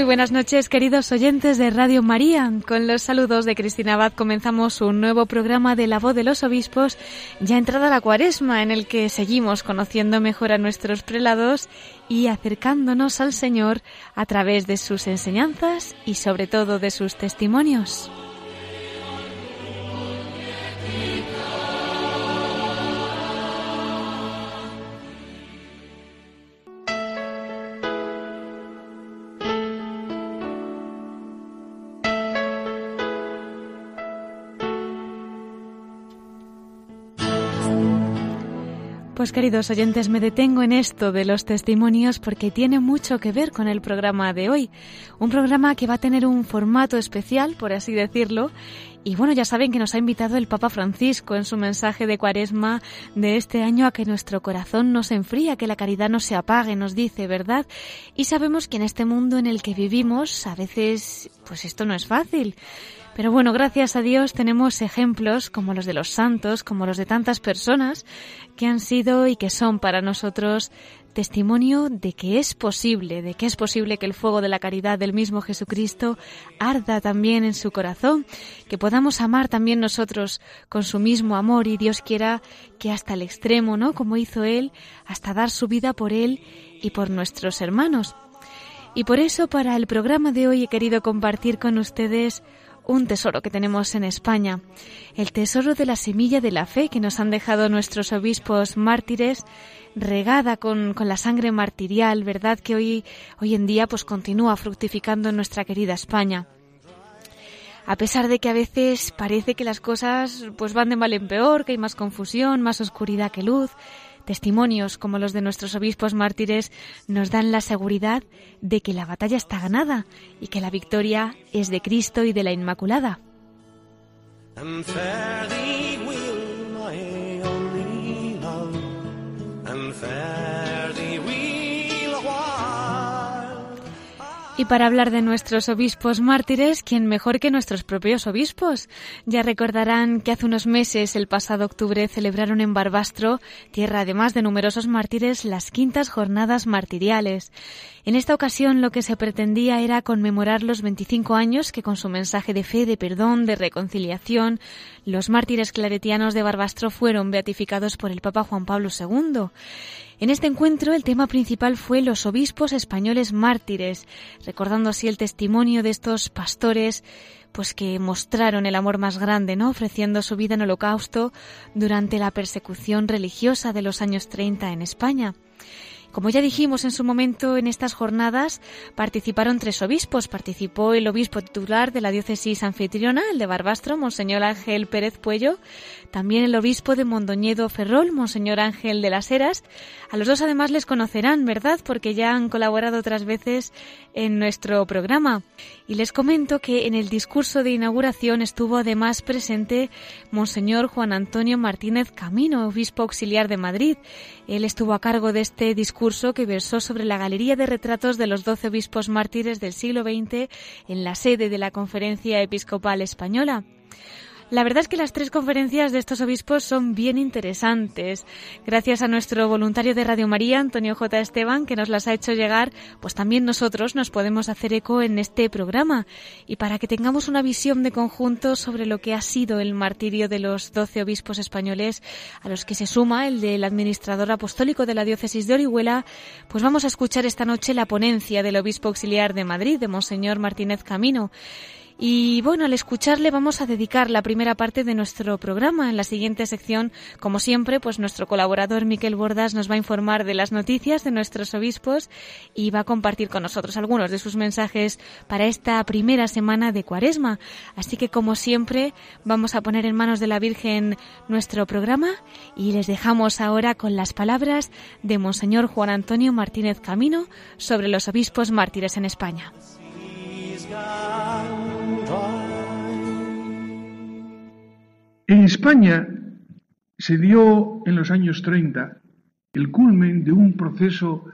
Muy buenas noches, queridos oyentes de Radio María. Con los saludos de Cristina Abad comenzamos un nuevo programa de La Voz de los Obispos, ya entrada la cuaresma, en el que seguimos conociendo mejor a nuestros prelados y acercándonos al Señor a través de sus enseñanzas y sobre todo de sus testimonios. Pues queridos oyentes, me detengo en esto de los testimonios porque tiene mucho que ver con el programa de hoy. Un programa que va a tener un formato especial, por así decirlo. Y bueno, ya saben que nos ha invitado el Papa Francisco en su mensaje de cuaresma de este año a que nuestro corazón no se enfría, que la caridad no se apague, nos dice, ¿verdad? Y sabemos que en este mundo en el que vivimos a veces, pues esto no es fácil. Pero bueno, gracias a Dios tenemos ejemplos como los de los santos, como los de tantas personas que han sido y que son para nosotros testimonio de que es posible, de que es posible que el fuego de la caridad del mismo Jesucristo arda también en su corazón, que podamos amar también nosotros con su mismo amor y Dios quiera que hasta el extremo, ¿no? Como hizo Él, hasta dar su vida por Él y por nuestros hermanos. Y por eso para el programa de hoy he querido compartir con ustedes un tesoro que tenemos en España, el tesoro de la semilla de la fe que nos han dejado nuestros obispos mártires, regada con, con la sangre martirial, ¿verdad? Que hoy, hoy en día pues continúa fructificando en nuestra querida España. A pesar de que a veces parece que las cosas pues van de mal en peor, que hay más confusión, más oscuridad que luz, Testimonios como los de nuestros obispos mártires nos dan la seguridad de que la batalla está ganada y que la victoria es de Cristo y de la Inmaculada. Y para hablar de nuestros obispos mártires, ¿quién mejor que nuestros propios obispos? Ya recordarán que hace unos meses, el pasado octubre, celebraron en Barbastro, tierra además de numerosos mártires, las quintas jornadas martiriales. En esta ocasión lo que se pretendía era conmemorar los 25 años que con su mensaje de fe, de perdón, de reconciliación, los mártires claretianos de Barbastro fueron beatificados por el Papa Juan Pablo II. En este encuentro el tema principal fue los obispos españoles mártires, recordando así el testimonio de estos pastores pues que mostraron el amor más grande, ¿no? ofreciendo su vida en holocausto durante la persecución religiosa de los años 30 en España. Como ya dijimos en su momento, en estas jornadas participaron tres obispos. Participó el obispo titular de la diócesis anfitriona, el de Barbastro, Monseñor Ángel Pérez Puello, también el obispo de Mondoñedo Ferrol, Monseñor Ángel de las Heras. A los dos además les conocerán, ¿verdad? Porque ya han colaborado otras veces en nuestro programa. Y les comento que en el discurso de inauguración estuvo además presente Monseñor Juan Antonio Martínez Camino, obispo auxiliar de Madrid. Él estuvo a cargo de este discurso que versó sobre la galería de retratos de los doce obispos mártires del siglo XX en la sede de la Conferencia Episcopal Española. La verdad es que las tres conferencias de estos obispos son bien interesantes. Gracias a nuestro voluntario de Radio María, Antonio J. Esteban, que nos las ha hecho llegar, pues también nosotros nos podemos hacer eco en este programa. Y para que tengamos una visión de conjunto sobre lo que ha sido el martirio de los doce obispos españoles, a los que se suma el del administrador apostólico de la diócesis de Orihuela, pues vamos a escuchar esta noche la ponencia del obispo auxiliar de Madrid, de Monseñor Martínez Camino. Y bueno, al escucharle vamos a dedicar la primera parte de nuestro programa. En la siguiente sección, como siempre, pues nuestro colaborador Miquel Bordas nos va a informar de las noticias de nuestros obispos y va a compartir con nosotros algunos de sus mensajes para esta primera semana de Cuaresma. Así que como siempre, vamos a poner en manos de la Virgen nuestro programa y les dejamos ahora con las palabras de Monseñor Juan Antonio Martínez Camino sobre los obispos mártires en España. En España se dio en los años 30 el culmen de un proceso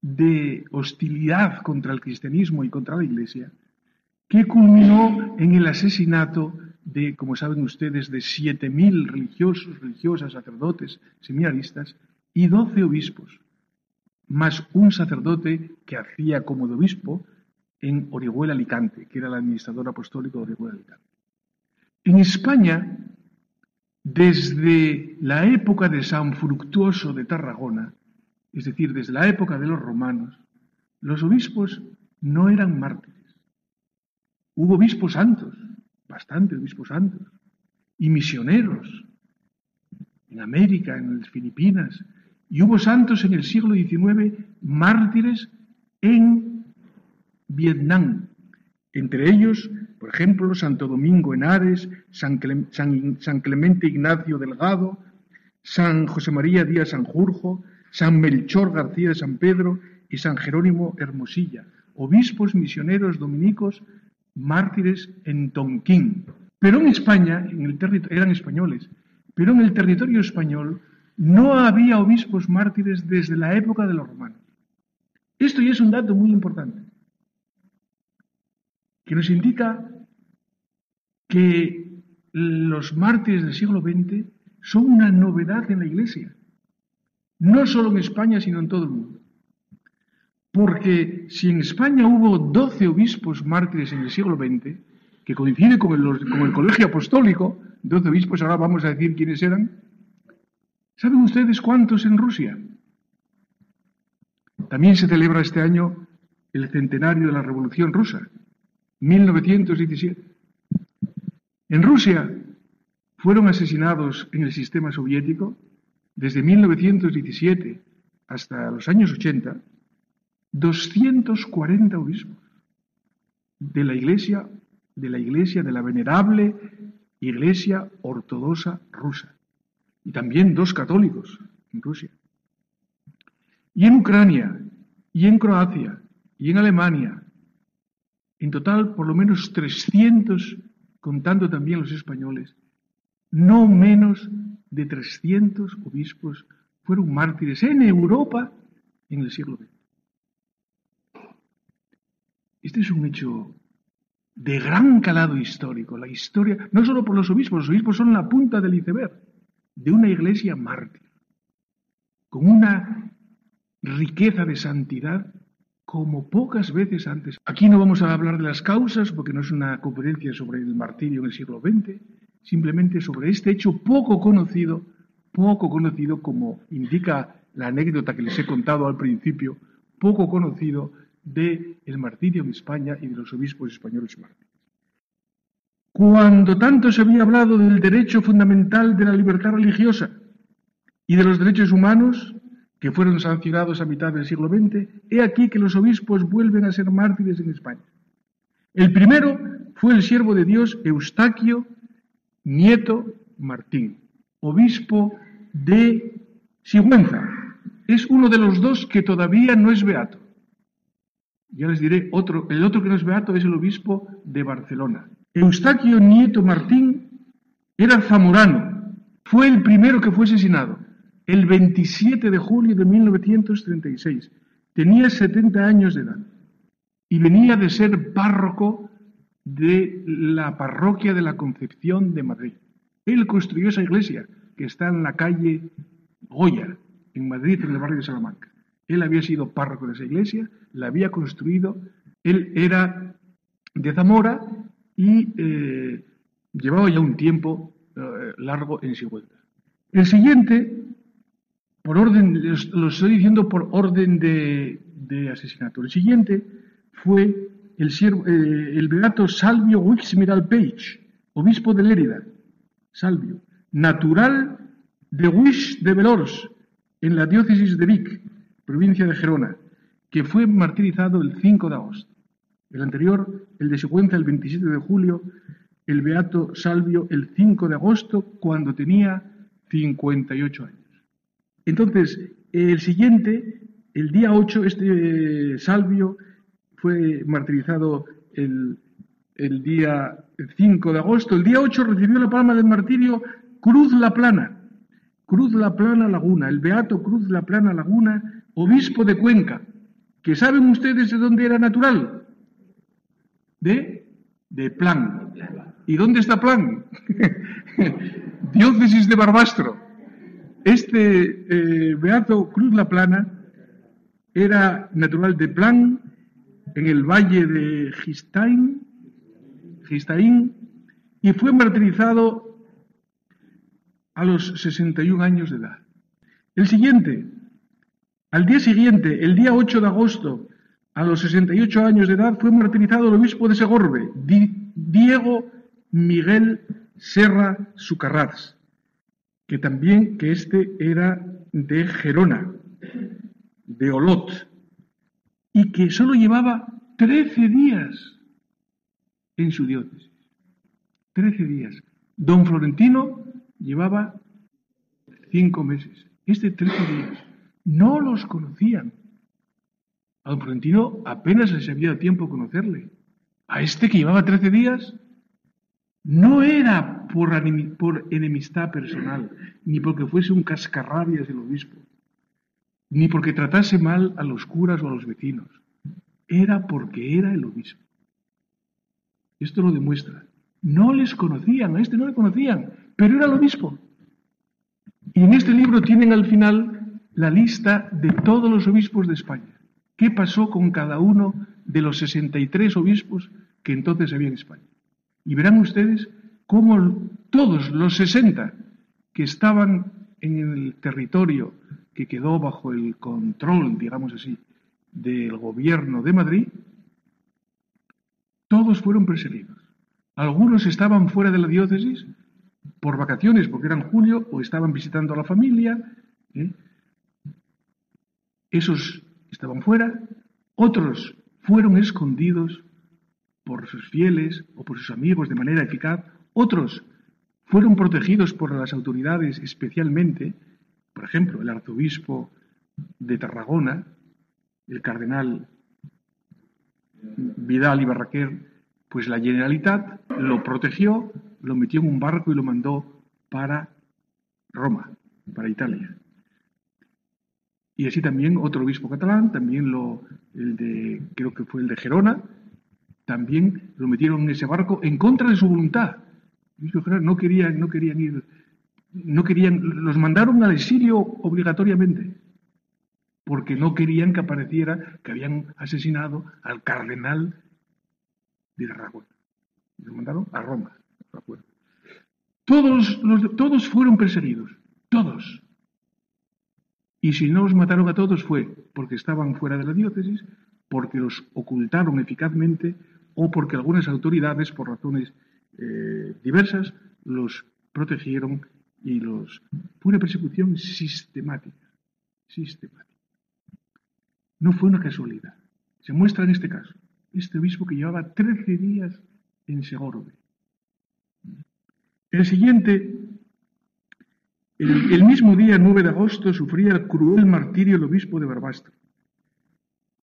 de hostilidad contra el cristianismo y contra la Iglesia que culminó en el asesinato de, como saben ustedes, de 7.000 religiosos, religiosas, sacerdotes, seminaristas y 12 obispos, más un sacerdote que hacía como de obispo en Orihuela Alicante, que era el administrador apostólico de Orihuela Alicante. En España, desde la época de San Fructuoso de Tarragona, es decir, desde la época de los romanos, los obispos no eran mártires. Hubo obispos santos, bastantes obispos santos, y misioneros en América, en las Filipinas, y hubo santos en el siglo XIX, mártires en Vietnam, entre ellos, por ejemplo, Santo Domingo Henares, San, San, Clemente Ignacio Delgado, San José María Díaz Sanjurjo, San Melchor García de San Pedro y San Jerónimo Hermosilla, obispos misioneros dominicos mártires en Tonquín. Pero en España, en el eran españoles, pero en el territorio español no había obispos mártires desde la época de los romanos. Esto ya es un dato muy importante, que nos indica que los mártires del siglo XX son una novedad en la Iglesia, no solo en España, sino en todo el mundo. Porque si en España hubo 12 obispos mártires en el siglo XX, que coincide con el, colegio apostólico, 12 obispos, ahora vamos a decir quiénes eran, ¿saben ustedes cuántos en Rusia? También se celebra este año el centenario de la Revolución Rusa, 1917. En Rusia fueron asesinados en el sistema soviético desde 1917 hasta los años 80 240 obispos de la iglesia, de la iglesia, de la venerable iglesia ortodoxa rusa. Y también dos católicos en Rusia. Y en Ucrania, y en Croacia, y en Alemania. En total, por lo menos 300, contando también los españoles, no menos de 300 obispos fueron mártires en Europa en el siglo XX. Este es un hecho de gran calado histórico. La historia, no solo por los obispos, los obispos son la punta del iceberg de una iglesia mártir, con una riqueza de santidad como pocas veces antes. Aquí no vamos a hablar de las causas, porque no es una conferencia sobre el martirio en el siglo XX, simplemente sobre este hecho poco conocido, poco conocido como indica la anécdota que les he contado al principio, poco conocido del el martirio en España y de los obispos españoles mártires. Cuando tanto se había hablado del derecho fundamental de la libertad religiosa y de los derechos humanos que fueron sancionados a mitad del siglo XX, he aquí que los obispos vuelven a ser mártires en España. El primero fue el siervo de Dios Eustaquio Nieto Martín, obispo de Sigüenza. Es uno de los dos que todavía no es beato. Ya les diré otro, el otro que no es beato es el obispo de Barcelona. Eustaquio Nieto Martín era zamorano, fue el primero que fue asesinado el 27 de julio de 1936. Tenía 70 años de edad y venía de ser párroco de la parroquia de la Concepción de Madrid. Él construyó esa iglesia que está en la calle Goya, en Madrid, en el barrio de Salamanca. Él había sido párroco de esa iglesia, la había construido, él era de Zamora y eh, llevaba ya un tiempo eh, largo en Sigüenza. El siguiente, por orden, lo estoy diciendo por orden de, asesinato, el siguiente fue el, eh, el beato Salvio Wixmiral Page, obispo de Lérida, Salvio, natural de Huix de Velors, en la diócesis de Vic, provincia de Gerona, que fue martirizado el 5 de agosto. El anterior, el de Sigüenza, el 27 de julio, el beato Salvio el 5 de agosto, cuando tenía 58 años. Entonces, el siguiente, el día 8, este Salvio fue martirizado el, el día 5 de agosto. El día 8 recibió la palma del martirio Cruz La Plana, Cruz La Plana Laguna, el beato Cruz La Plana Laguna, obispo de Cuenca, que saben ustedes de dónde era natural. De, de Plan. ¿Y dónde está Plan? Diócesis de Barbastro. Este eh, beato Cruz La Plana era natural de Plan, en el valle de Gistain, Gistaín, y fue martirizado a los 61 años de edad. El siguiente, al día siguiente, el día 8 de agosto, a los 68 años de edad, fue martirizado el obispo de Segorbe, Diego Miguel Serra Sucarrats, que también, que este era de Gerona, de Olot, y que solo llevaba 13 días en su diócesis. 13 días. Don Florentino llevaba cinco meses. Este trece días. No los conocían. A don Florentino apenas les había dado tiempo conocerle. A este que llevaba trece días, no era por, enemistad personal, ni porque fuese un cascarrabias del obispo, ni porque tratase mal a los curas o a los vecinos. Era porque era el obispo. Esto lo demuestra. No les conocían, a este no le conocían, pero era el obispo. Y en este libro tienen al final la lista de todos los obispos de España. ¿Qué pasó con cada uno de los 63 obispos que entonces había en España? Y verán ustedes cómo todos los 60 que estaban en el territorio que quedó bajo el control, digamos así, del gobierno de Madrid, todos fueron perseguidos. Algunos estaban fuera de la diócesis por vacaciones, porque eran julio, o estaban visitando a la familia. ¿eh? Esos estaban fuera. Otros fueron escondidos por sus fieles o por sus amigos de manera eficaz. Otros fueron protegidos por las autoridades especialmente, por ejemplo, el arzobispo de Tarragona, el cardenal Vidal y Barraquer, pues la Generalitat lo protegió lo metió en un barco y lo mandó para Roma, para Italia. Y así también otro obispo catalán, también lo, el de, creo que fue el de Gerona, también lo metieron en ese barco en contra de su voluntad. No querían, no querían ir, no querían, los mandaron al exilio obligatoriamente, porque no querían que apareciera que habían asesinado al cardenal de Tarragona. Los mandaron a Roma. Todos, todos fueron perseguidos, todos. Y si no los mataron a todos fue porque estaban fuera de la diócesis, porque los ocultaron eficazmente o porque algunas autoridades, por razones eh, diversas, los protegieron y los... Fue una persecución sistemática, sistemática. No fue una casualidad. Se muestra en este caso, este obispo que llevaba 13 días en Segorbe, el siguiente, el, mismo día 9 de agosto, sufría el cruel martirio el obispo de Barbastro,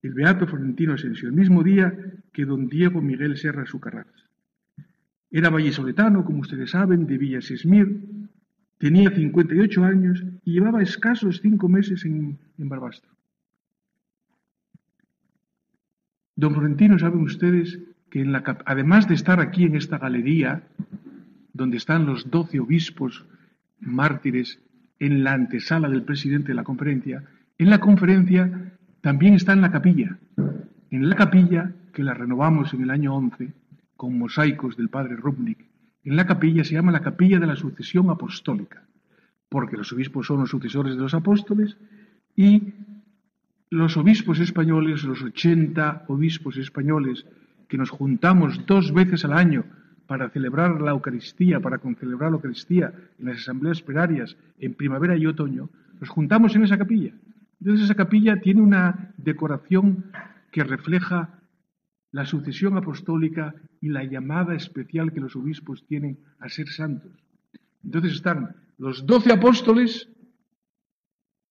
el beato Florentino Asensio, el mismo día que don Diego Miguel Serra Sucarrás. Era vallesoletano, como ustedes saben, de Villa Sesmir, tenía 58 años y llevaba escasos cinco meses en, Barbastro. Don Florentino, saben ustedes que además de estar aquí en esta galería, donde están los doce obispos mártires en la antesala del presidente de la conferencia, en la conferencia también está en la capilla. En la capilla, que la renovamos en el año 11 con mosaicos del padre Rubnik, en la capilla se llama la capilla de la sucesión apostólica, porque los obispos son los sucesores de los apóstoles y los obispos españoles, los 80 obispos españoles que nos juntamos dos veces al año para celebrar la Eucaristía, para concelebrar la Eucaristía en las asambleas plenarias en primavera y otoño, nos juntamos en esa capilla. Entonces esa capilla tiene una decoración que refleja la sucesión apostólica y la llamada especial que los obispos tienen a ser santos. Entonces están los doce apóstoles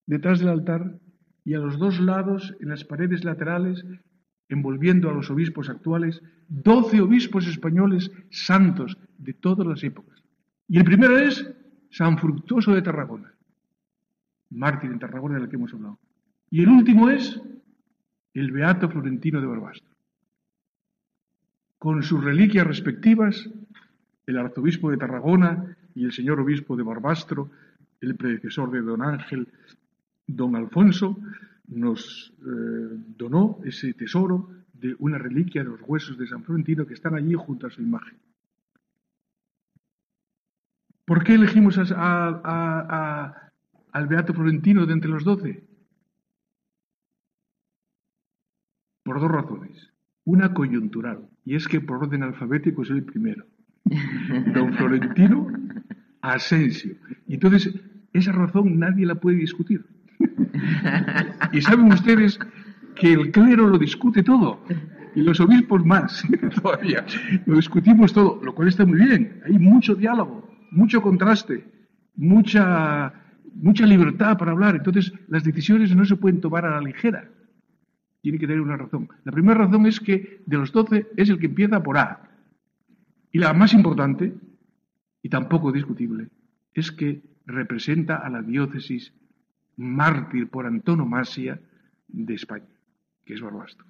detrás del altar y a los dos lados, en las paredes laterales, envolviendo a los obispos actuales, doce obispos españoles santos de todas las épocas. Y el primero es San Fructuoso de Tarragona, mártir en Tarragona del que hemos hablado. Y el último es el Beato Florentino de Barbastro. Con sus reliquias respectivas, el arzobispo de Tarragona y el señor obispo de Barbastro, el predecesor de don Ángel, don Alfonso, nos eh, donó ese tesoro de una reliquia de los huesos de San Florentino que están allí junto a su imagen. ¿Por qué elegimos al Beato Florentino de entre los doce? Por dos razones. Una coyuntural, y es que por orden alfabético es el primero. Don Florentino Asensio. Y entonces, esa razón nadie la puede discutir. Y saben ustedes que el clero lo discute todo, y los obispos más todavía. Lo discutimos todo, lo cual está muy bien. Hay mucho diálogo, mucho contraste, mucha, mucha libertad para hablar. Entonces, las decisiones no se pueden tomar a la ligera. Tiene que tener una razón. La primera razón es que de los doce es el que empieza por A. Y la más importante, y tampoco discutible, es que representa a la diócesis mártir por antonomasia de España, que es Barbastro.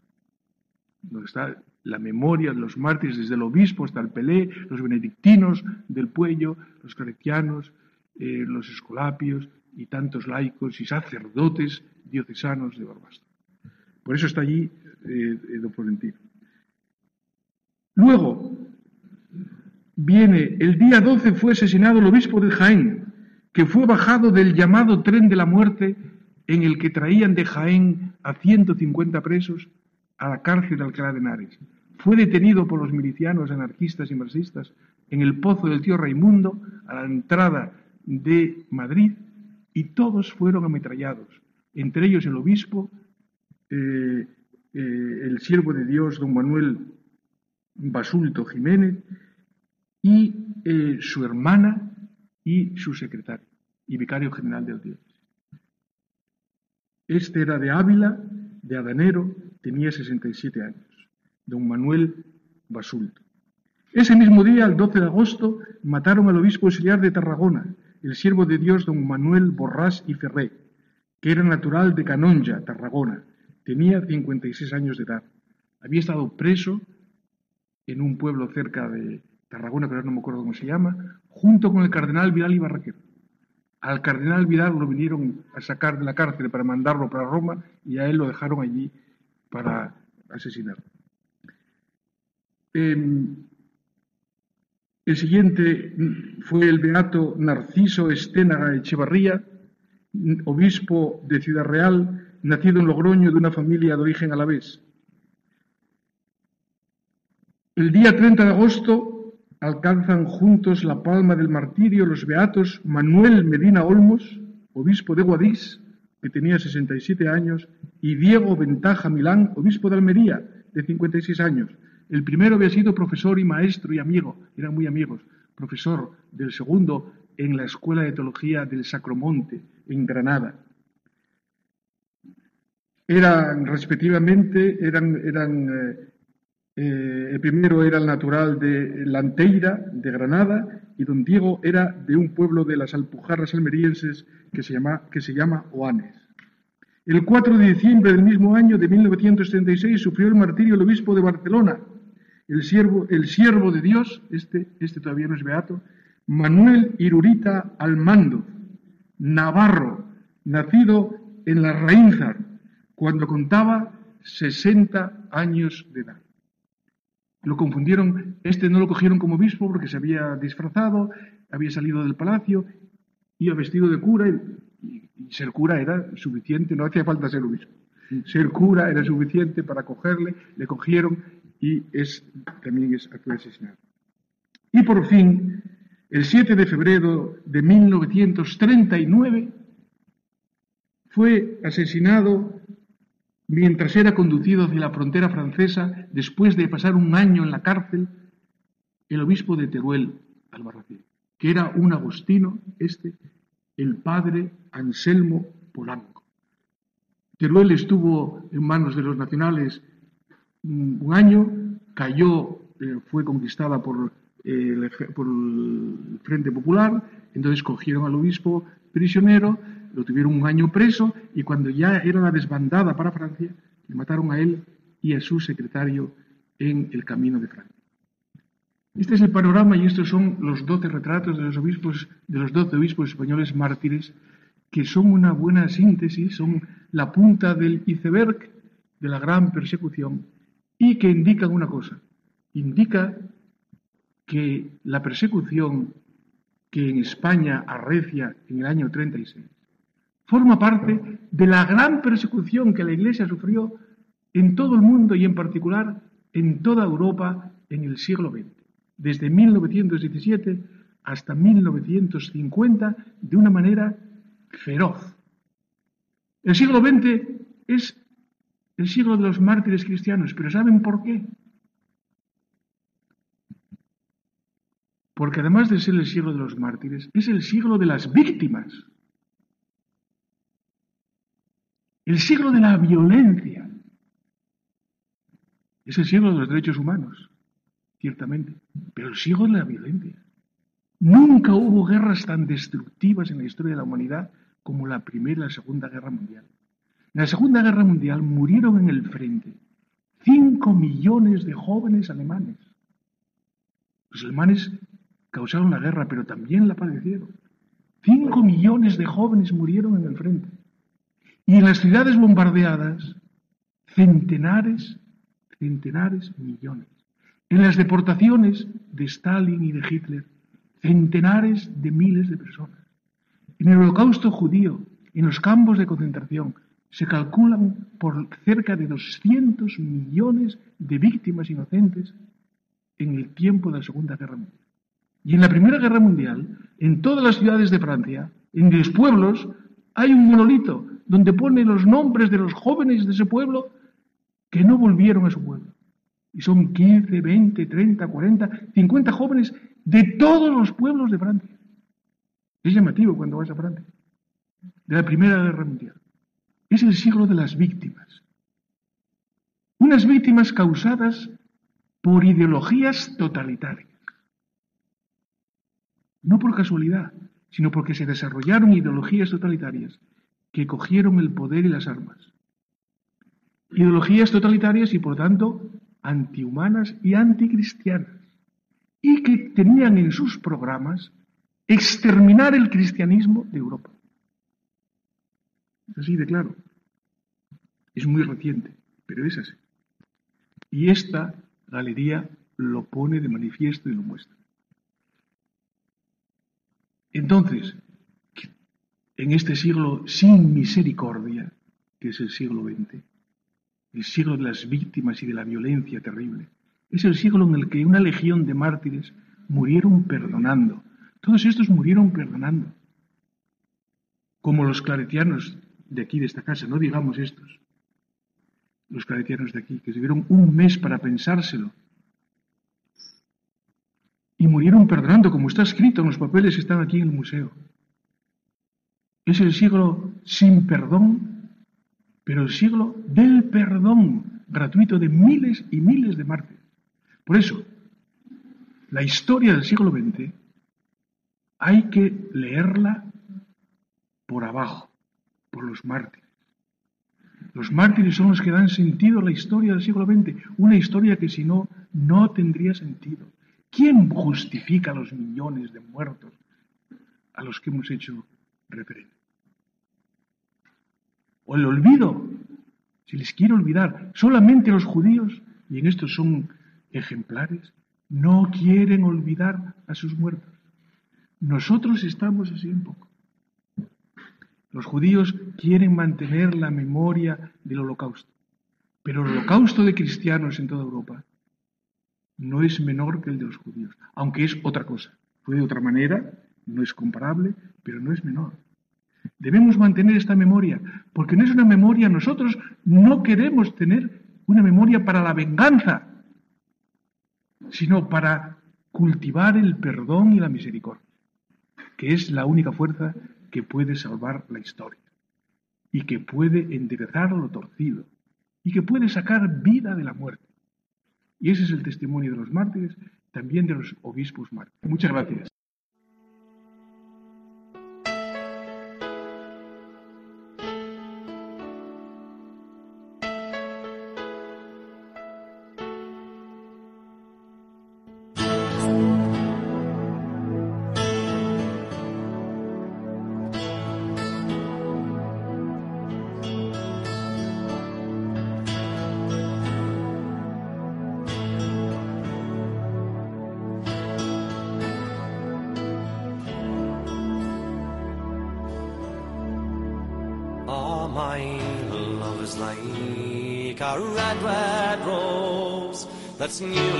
Donde está la memoria de los mártires desde el obispo hasta el Pelé, los benedictinos del Puello, los claretianos, eh, los escolapios y tantos laicos y sacerdotes diocesanos de Barbastro. Por eso está allí eh, eh, don Florentino. Luego, viene, el día 12 fue asesinado el obispo de Jaén, que fue bajado del llamado tren de la muerte en el que traían de Jaén a 150 presos a la cárcel de Alcalá de Henares. Fue detenido por los milicianos anarquistas y marxistas en el pozo del tío Raimundo a la entrada de Madrid y todos fueron ametrallados, entre ellos el obispo, eh, eh, el siervo de Dios, don Manuel Basulto Jiménez, y eh, su hermana y su secretario y vicario general del dios. Este era de Ávila, de Adanero, tenía 67 años, don Manuel Basulto. Ese mismo día, el 12 de agosto, mataron al obispo auxiliar de Tarragona, el siervo de Dios don Manuel Borrás y Ferré, que era natural de Canonja, Tarragona. Tenía 56 años de edad. Había estado preso en un pueblo cerca de, Tarragona, pero no me acuerdo cómo se llama, junto con el cardenal Vidal y Barraquero. Al cardenal Vidal lo vinieron a sacar de la cárcel para mandarlo para Roma y a él lo dejaron allí para asesinarlo. Em, el siguiente fue el beato Narciso Esténaga Echevarría, obispo de Ciudad Real, nacido en Logroño de una familia de origen alavés. El día 30 de agosto alcanzan juntos la palma del martirio los beatos Manuel Medina Olmos, obispo de Guadix, que tenía 67 años, y Diego Ventaja Milán, obispo de Almería, de 56 años. El primero había sido profesor y maestro y amigo, eran muy amigos, profesor del segundo en la Escuela de Teología del Sacromonte, en Granada. Eran, respectivamente, eran, eh, eh, el primero era el natural de Lanteira, de Granada, y don Diego era de un pueblo de las Alpujarras almerienses que se llama, que se llama Oanes. El 4 de diciembre del mismo año de 1936 sufrió el martirio el obispo de Barcelona, el siervo, el siervo de Dios, este, este todavía no es beato, Manuel Irurita Almando, Navarro, nacido en la Raínzar, cuando contaba 60 años de edad. Lo confundieron, este no lo cogieron como obispo porque se había disfrazado, había salido del palacio, iba vestido de cura y, ser cura era suficiente, no hacía falta ser obispo. Ser cura era suficiente para cogerle, le cogieron y es, también es, fue asesinado. Y por fin, el 7 de febrero de 1939, fue asesinado mientras era conducido hacia la frontera francesa después de pasar un año en la cárcel el obispo de Teruel, Albarracín, que era un agostino, este, el padre Anselmo Polanco. Teruel estuvo en manos de los nacionales mm, un año, cayó, eh, fue conquistada por, el, por el Frente Popular, entonces cogieron al obispo prisionero, lo tuvieron un año preso y cuando ya era la desbandada para Francia, le mataron a él y a su secretario en el camino de Francia. Este es el panorama y estos son los doce retratos de los obispos, de los doce obispos españoles mártires, que son una buena síntesis, son la punta del iceberg de la gran persecución y que indican una cosa, indica que la persecución que en España arrecia en el año 36 forma parte de la gran persecución que la Iglesia sufrió en todo el mundo y en particular en toda Europa en el siglo XX, desde 1917 hasta 1950, de una manera feroz. El siglo XX es el siglo de los mártires cristianos, pero ¿saben por qué? Porque además de ser el siglo de los mártires, es el siglo de las víctimas. El siglo de la violencia es el siglo de los derechos humanos, ciertamente, pero el siglo de la violencia. Nunca hubo guerras tan destructivas en la historia de la humanidad como la Primera y la Segunda Guerra Mundial. En la Segunda Guerra Mundial murieron en el frente cinco millones de jóvenes alemanes. Los alemanes causaron la guerra, pero también la padecieron. Cinco millones de jóvenes murieron en el frente. Y en las ciudades bombardeadas, centenares, centenares, millones. En las deportaciones de Stalin y de Hitler, centenares de miles de personas. En el holocausto judío, en los campos de concentración, se calculan por cerca de 200 millones de víctimas inocentes en el tiempo de la Segunda Guerra Mundial. Y en la Primera Guerra Mundial, en todas las ciudades de Francia, en los pueblos, hay un monolito donde pone los nombres de los jóvenes de ese pueblo que no volvieron a su pueblo. Y son 15, 20, 30, 40, 50 jóvenes de todos los pueblos de Francia. Es llamativo cuando vas a Francia. De la Primera Guerra Mundial. Es el siglo de las víctimas. Unas víctimas causadas por ideologías totalitarias. No por casualidad, sino porque se desarrollaron ideologías totalitarias que cogieron el poder y las armas. Ideologías totalitarias y por tanto antihumanas y anticristianas. Y que tenían en sus programas exterminar el cristianismo de Europa. Es así de claro. Es muy reciente, pero es así. Y esta galería lo pone de manifiesto y lo muestra. Entonces, en este siglo sin misericordia, que es el siglo XX, el siglo de las víctimas y de la violencia terrible. Es el siglo en el que una legión de mártires murieron perdonando. Todos estos murieron perdonando. Como los claretianos de aquí, de esta casa, no digamos estos. Los claretianos de aquí, que tuvieron un mes para pensárselo. Y murieron perdonando, como está escrito en los papeles que están aquí en el museo. Es el siglo sin perdón, pero el siglo del perdón gratuito de miles y miles de mártires. Por eso, la historia del siglo XX hay que leerla por abajo, por los mártires. Los mártires son los que dan sentido a la historia del siglo XX, una historia que si no, no tendría sentido. ¿Quién justifica los millones de muertos a los que hemos hecho referencia? O el olvido. Si les quiere olvidar, solamente los judíos, y en esto son ejemplares, no quieren olvidar a sus muertos. Nosotros estamos así un poco. Los judíos quieren mantener la memoria del holocausto, pero el holocausto de cristianos en toda Europa no es menor que el de los judíos, aunque es otra cosa. Fue de otra manera, no es comparable, pero no es menor. Debemos mantener esta memoria, porque no es una memoria, nosotros no queremos tener una memoria para la venganza, sino para cultivar el perdón y la misericordia, que es la única fuerza que puede salvar la historia y que puede enderezar lo torcido y que puede sacar vida de la muerte. Y ese es el testimonio de los mártires, también de los obispos mártires. Muchas gracias. what's eu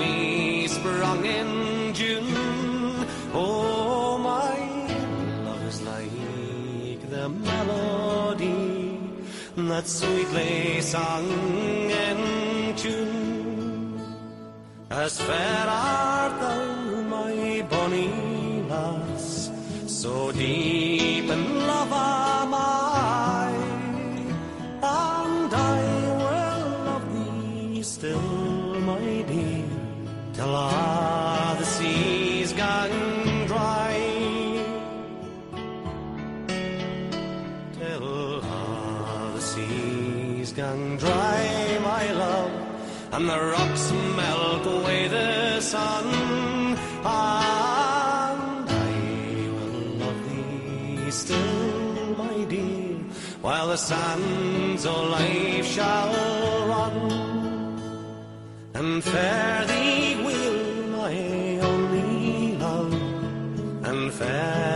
gone dry, my love, and the rocks melt away the sun. And I will love thee still, my dear, while the sands of life shall run and fare thee well, my only love, and fare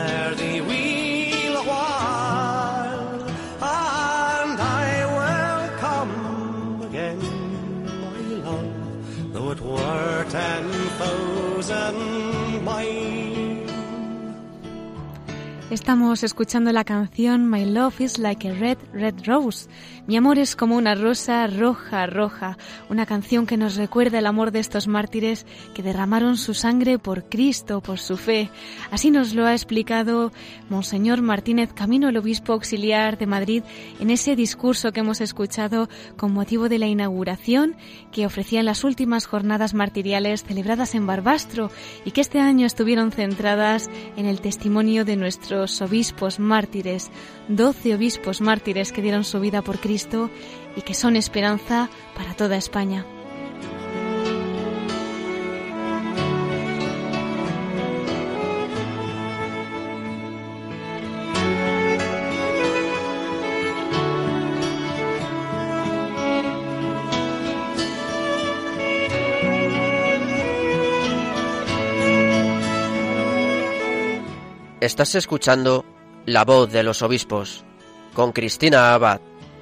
Estamos escuchando la canción My Love is Like a Red, Red Rose. Mi amor es como una rosa roja, roja. Una canción que nos recuerda el amor de estos mártires que derramaron su sangre por Cristo, por su fe. Así nos lo ha explicado Monseñor Martínez Camino, el obispo auxiliar de Madrid, en ese discurso que hemos escuchado con motivo de la inauguración que ofrecían las últimas jornadas martiriales celebradas en Barbastro y que este año estuvieron centradas en el testimonio de nuestro obispos mártires, doce obispos mártires que dieron su vida por Cristo y que son esperanza para toda España. Estás escuchando La voz de los obispos con Cristina Abad,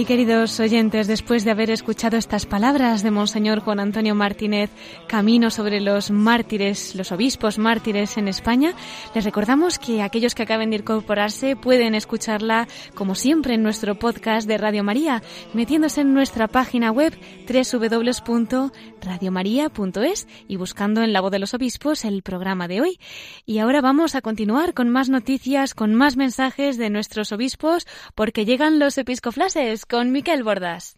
Y queridos oyentes, después de haber escuchado estas palabras de Monseñor Juan Antonio Martínez, Camino sobre los mártires, los obispos mártires en España, les recordamos que aquellos que acaben de incorporarse pueden escucharla, como siempre, en nuestro podcast de Radio María, metiéndose en nuestra página web www.radiomaria.es y buscando en la voz de los obispos el programa de hoy. Y ahora vamos a continuar con más noticias, con más mensajes de nuestros obispos, porque llegan los episcoflases con Miquel Bordas.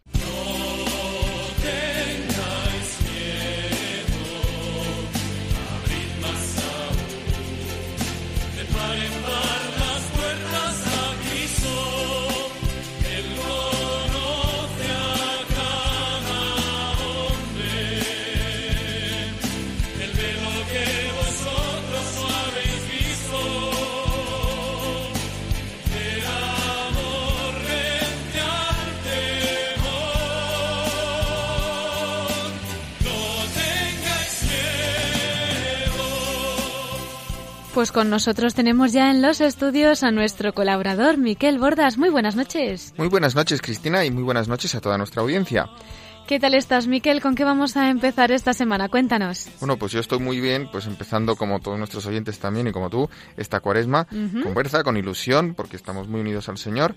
Pues con nosotros tenemos ya en los estudios a nuestro colaborador, Miquel Bordas. Muy buenas noches. Muy buenas noches, Cristina, y muy buenas noches a toda nuestra audiencia. ¿Qué tal estás, Miquel? ¿Con qué vamos a empezar esta semana? Cuéntanos. Bueno, pues yo estoy muy bien, pues empezando como todos nuestros oyentes también y como tú, esta cuaresma, con fuerza, con ilusión, porque estamos muy unidos al Señor.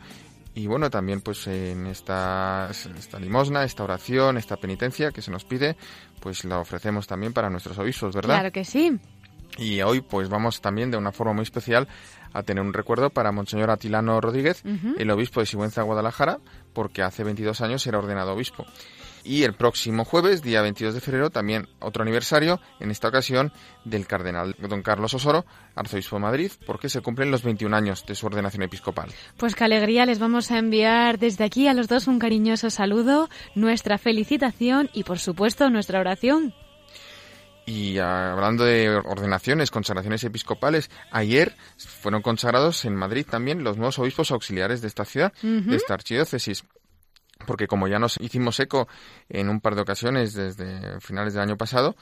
Y bueno, también pues en esta, esta limosna, esta oración, esta penitencia que se nos pide, pues la ofrecemos también para nuestros obispos, ¿verdad? Claro que sí. Y hoy pues vamos también de una forma muy especial a tener un recuerdo para Monseñor Atilano Rodríguez, el obispo de Sigüenza, Guadalajara, porque hace 22 años era ordenado obispo. Y el próximo jueves, día 22 de febrero, también otro aniversario, en esta ocasión, del cardenal don Carlos Osoro, arzobispo de Madrid, porque se cumplen los 21 años de su ordenación episcopal. Pues qué alegría, les vamos a enviar desde aquí a los dos un cariñoso saludo, nuestra felicitación y, por supuesto, nuestra oración. Y hablando de ordenaciones, consagraciones episcopales, ayer fueron consagrados en Madrid también los nuevos obispos auxiliares de esta ciudad, de esta archidiócesis. Porque como ya nos hicimos eco en un par de ocasiones desde finales del año pasado,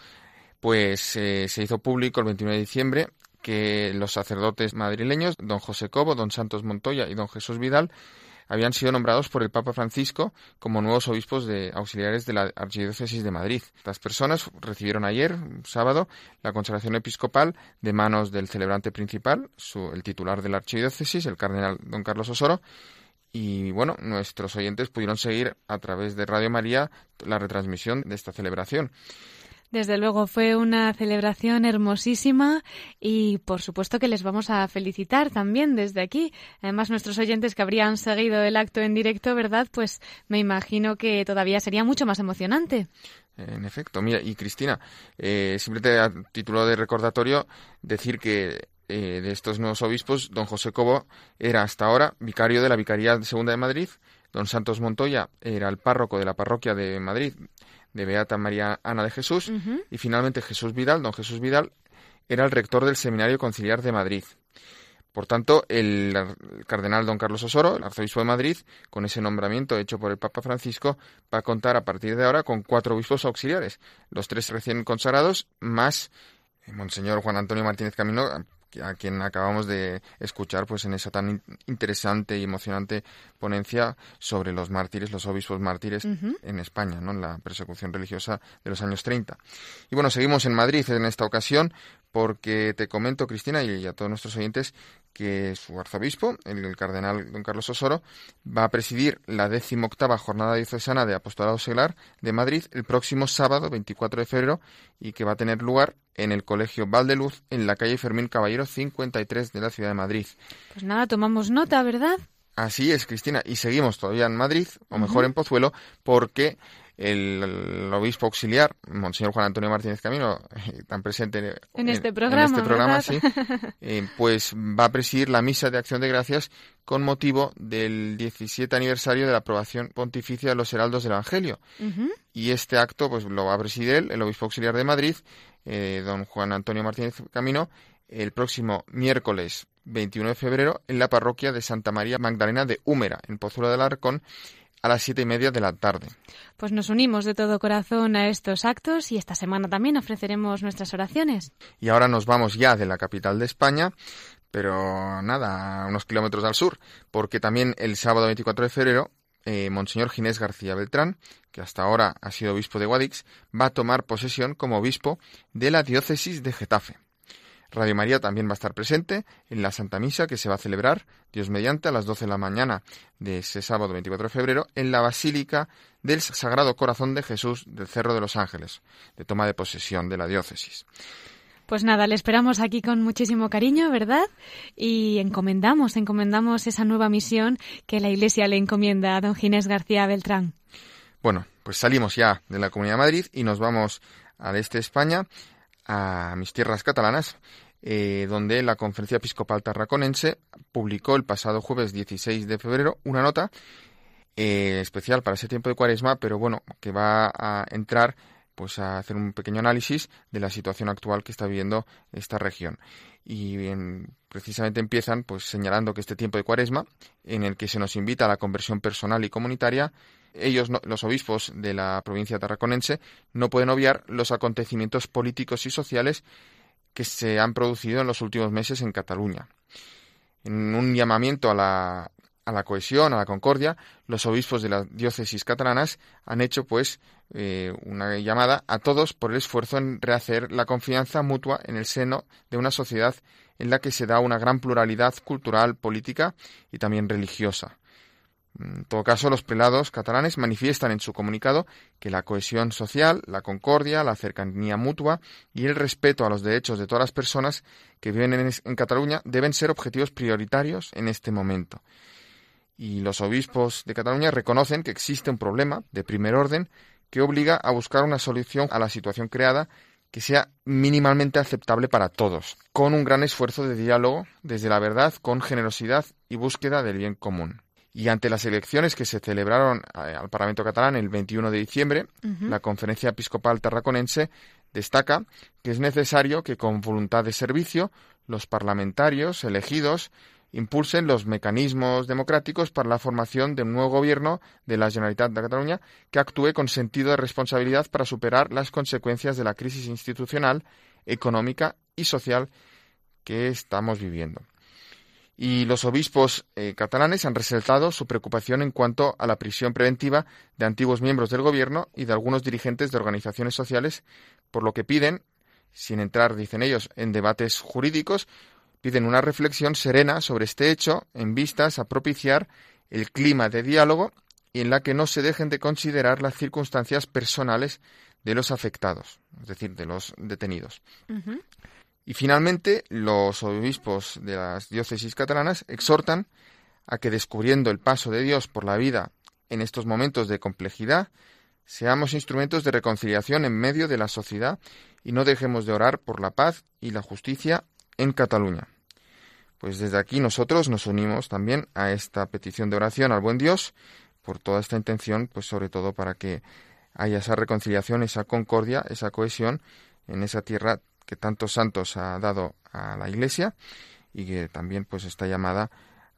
pues eh, se hizo público el 29 de diciembre que los sacerdotes madrileños, don José Cobo, don Santos Montoya y don Jesús Vidal, habían sido nombrados por el Papa Francisco como nuevos obispos de auxiliares de la Archidiócesis de Madrid. Estas personas recibieron ayer, sábado, la consagración episcopal de manos del celebrante principal, su, el titular de la Archidiócesis, el cardenal don Carlos Osoro, y bueno, nuestros oyentes pudieron seguir a través de Radio María la retransmisión de esta celebración. Desde luego fue una celebración hermosísima y por supuesto que les vamos a felicitar también desde aquí. Además nuestros oyentes que habrían seguido el acto en directo, ¿verdad? Pues me imagino que todavía sería mucho más emocionante. En efecto, mira, y Cristina, eh, simplemente a título de recordatorio, decir que eh, de estos nuevos obispos, don José Cobo era hasta ahora vicario de la Vicaría Segunda de Madrid, don Santos Montoya era el párroco de la parroquia de Madrid, de Beata María Ana de Jesús, y finalmente Jesús Vidal, don Jesús Vidal, era el rector del Seminario Conciliar de Madrid. Por tanto, el cardenal don Carlos Osoro, el arzobispo de Madrid, con ese nombramiento hecho por el Papa Francisco, va a contar a partir de ahora con cuatro obispos auxiliares, los tres recién consagrados, más Monseñor Juan Antonio Martínez Camino, a quien acabamos de escuchar pues en esa tan interesante y emocionante ponencia sobre los mártires, los obispos mártires en España, ¿no? en la persecución religiosa de los años 30. Y bueno, seguimos en Madrid en esta ocasión porque te comento, Cristina, y a todos nuestros oyentes, que su arzobispo, el cardenal don Carlos Osoro, va a presidir la decimoctava jornada diocesana de apostolado seglar de Madrid el próximo sábado 24 de febrero y que va a tener lugar en el Colegio Valdeluz en la calle Fermín Caballero 53 de la ciudad de Madrid. Pues nada, tomamos nota, ¿verdad? Así es, Cristina, y seguimos todavía en Madrid, o mejor en Pozuelo, porque el, obispo auxiliar, Monseñor Juan Antonio Martínez Camino, eh, tan presente en, este programa, este programa sí, eh, pues va a presidir la misa de acción de gracias con motivo del 17 aniversario de la aprobación pontificia de los heraldos del Evangelio. Y este acto pues lo va a presidir el obispo auxiliar de Madrid, eh, don Juan Antonio Martínez Camino, el próximo miércoles 21 de febrero en la parroquia de Santa María Magdalena de Húmera, en Pozuelo del Arcón, a las siete y media de la tarde. Pues nos unimos de todo corazón a estos actos y esta semana también ofreceremos nuestras oraciones. Y ahora nos vamos ya de la capital de España, pero nada, unos kilómetros al sur, porque también el sábado 24 de febrero eh, Monseñor Ginés García Beltrán, que hasta ahora ha sido obispo de Guadix, va a tomar posesión como obispo de la diócesis de Getafe. Radio María también va a estar presente en la Santa Misa que se va a celebrar, Dios mediante, a las 12 de la mañana de ese sábado 24 de febrero en la Basílica del Sagrado Corazón de Jesús del Cerro de los Ángeles, de toma de posesión de la diócesis. Pues nada, le esperamos aquí con muchísimo cariño, ¿verdad? Y encomendamos, encomendamos esa nueva misión que la Iglesia le encomienda a don Ginés García Beltrán. Bueno, pues salimos ya de la Comunidad de Madrid y nos vamos al este de España, a mis tierras catalanas, eh, donde la Conferencia Episcopal Tarraconense publicó el pasado jueves 16 de febrero una nota eh, especial para ese tiempo de cuaresma, pero bueno, que va a entrar pues a hacer un pequeño análisis de la situación actual que está viviendo esta región. Y precisamente empiezan pues señalando que este tiempo de cuaresma, en el que se nos invita a la conversión personal y comunitaria, ellos, los obispos de la provincia tarraconense, no pueden obviar los acontecimientos políticos y sociales que se han producido en los últimos meses en Cataluña. En un llamamiento a la, a la cohesión, a la concordia, los obispos de las diócesis catalanas han hecho, pues, eh, una llamada a todos por el esfuerzo en rehacer la confianza mutua en el seno de una sociedad en la que se da una gran pluralidad cultural, política y también religiosa. En todo caso, los prelados catalanes manifiestan en su comunicado que la cohesión social, la concordia, la cercanía mutua y el respeto a los derechos de todas las personas que viven en, Cataluña deben ser objetivos prioritarios en este momento. Y los obispos de Cataluña reconocen que existe un problema de primer orden que obliga a buscar una solución a la situación creada que sea mínimamente aceptable para todos, con un gran esfuerzo de diálogo desde la verdad, con generosidad y búsqueda del bien común. Y ante las elecciones que se celebraron eh, al Parlamento catalán el 21 de diciembre, la Conferencia Episcopal Tarraconense destaca que es necesario que con voluntad de servicio los parlamentarios elegidos impulsen los mecanismos democráticos para la formación de un nuevo gobierno de la Generalitat de Cataluña que actúe con sentido de responsabilidad para superar las consecuencias de la crisis institucional, económica y social que estamos viviendo y los obispos eh, catalanes han resaltado su preocupación en cuanto a la prisión preventiva de antiguos miembros del gobierno y de algunos dirigentes de organizaciones sociales, por lo que piden, sin entrar, dicen ellos, en debates jurídicos, piden una reflexión serena sobre este hecho en vistas a propiciar el clima de diálogo y en la que no se dejen de considerar las circunstancias personales de los afectados, es decir, de los detenidos. Y finalmente, los obispos de las diócesis catalanas exhortan a que descubriendo el paso de Dios por la vida en estos momentos de complejidad, seamos instrumentos de reconciliación en medio de la sociedad y no dejemos de orar por la paz y la justicia en Cataluña. Pues desde aquí nosotros nos unimos también a esta petición de oración al buen Dios por toda esta intención, pues sobre todo para que haya esa reconciliación, esa concordia, esa cohesión en esa tierra que tantos santos ha dado a la Iglesia y que también pues está llamada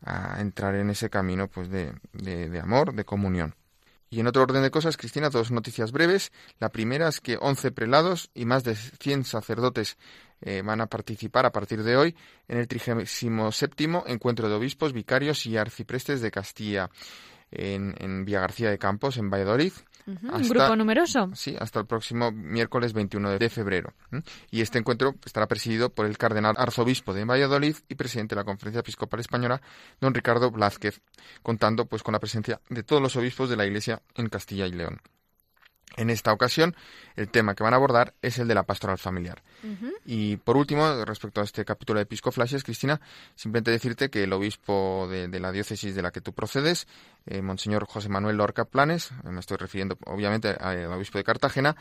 a entrar en ese camino pues de, de, amor, de comunión. Y en otro orden de cosas, Cristina, dos noticias breves. La primera es que 11 prelados y más de 100 sacerdotes eh, van a participar a partir de hoy en el 37 Encuentro de Obispos, Vicarios y Arciprestes de Castilla en, en Vía García de Campos, en Valladolid un grupo numeroso. Sí, hasta el próximo miércoles 21 de febrero. Y este encuentro estará presidido por el cardenal arzobispo de Valladolid y presidente de la Conferencia Episcopal Española, don Ricardo Blázquez, contando pues con la presencia de todos los obispos de la Iglesia en Castilla y León. En esta ocasión, el tema que van a abordar es el de la pastoral familiar. Y por último, respecto a este capítulo de Episcoflashes, Cristina, simplemente decirte que el obispo de, la diócesis de la que tú procedes, eh, Monseñor José Manuel Lorca Planes, me estoy refiriendo obviamente al obispo de Cartagena,